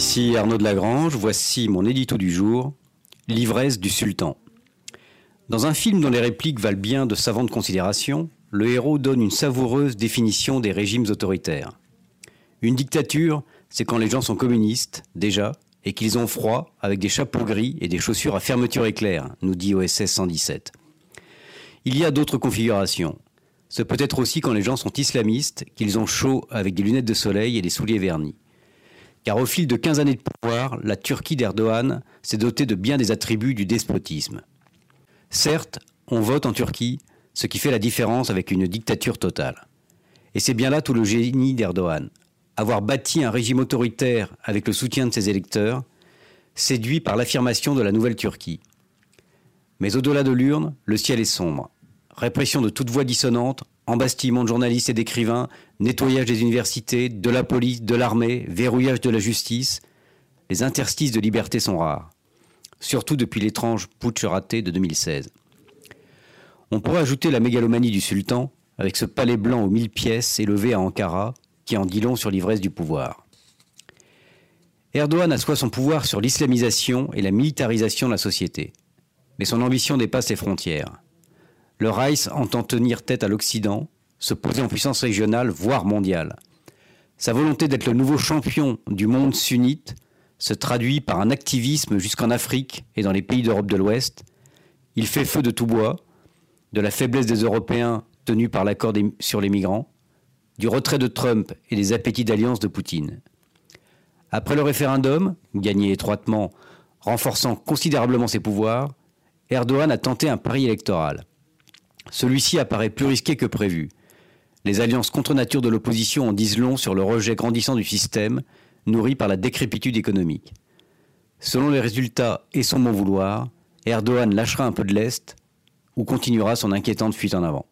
ici Arnaud de Lagrange, voici mon édito du jour, L'ivresse du sultan. Dans un film dont les répliques valent bien de savantes considérations, le héros donne une savoureuse définition des régimes autoritaires. Une dictature, c'est quand les gens sont communistes, déjà, et qu'ils ont froid, avec des chapeaux gris et des chaussures à fermeture éclair, nous dit OSS 117. Il y a d'autres configurations. Ce peut être aussi quand les gens sont islamistes, qu'ils ont chaud avec des lunettes de soleil et des souliers vernis. Car au fil de 15 années de pouvoir, la Turquie d'Erdogan s'est dotée de bien des attributs du despotisme. Certes, on vote en Turquie, ce qui fait la différence avec une dictature totale. Et c'est bien là tout le génie d'Erdogan. Avoir bâti un régime autoritaire avec le soutien de ses électeurs, séduit par l'affirmation de la nouvelle Turquie. Mais au-delà de l'urne, le ciel est sombre. Répression de toute voix dissonante, embastillement de journalistes et d'écrivains, nettoyage des universités, de la police, de l'armée, verrouillage de la justice. Les interstices de liberté sont rares, surtout depuis l'étrange putsch raté de 2016. On pourrait ajouter la mégalomanie du sultan, avec ce palais blanc aux mille pièces élevé à Ankara, qui en dit long sur l'ivresse du pouvoir. Erdogan assoit son pouvoir sur l'islamisation et la militarisation de la société mais son ambition dépasse ses frontières. Le Reich entend tenir tête à l'Occident, se poser en puissance régionale, voire mondiale. Sa volonté d'être le nouveau champion du monde sunnite se traduit par un activisme jusqu'en Afrique et dans les pays d'Europe de l'Ouest. Il fait feu de tout bois, de la faiblesse des Européens tenus par l'accord sur les migrants, du retrait de Trump et des appétits d'alliance de Poutine. Après le référendum, gagné étroitement, renforçant considérablement ses pouvoirs, Erdogan a tenté un pari électoral. Celui-ci apparaît plus risqué que prévu. Les alliances contre nature de l'opposition en disent long sur le rejet grandissant du système, nourri par la décrépitude économique. Selon les résultats et son bon vouloir, Erdogan lâchera un peu de l'Est ou continuera son inquiétante fuite en avant.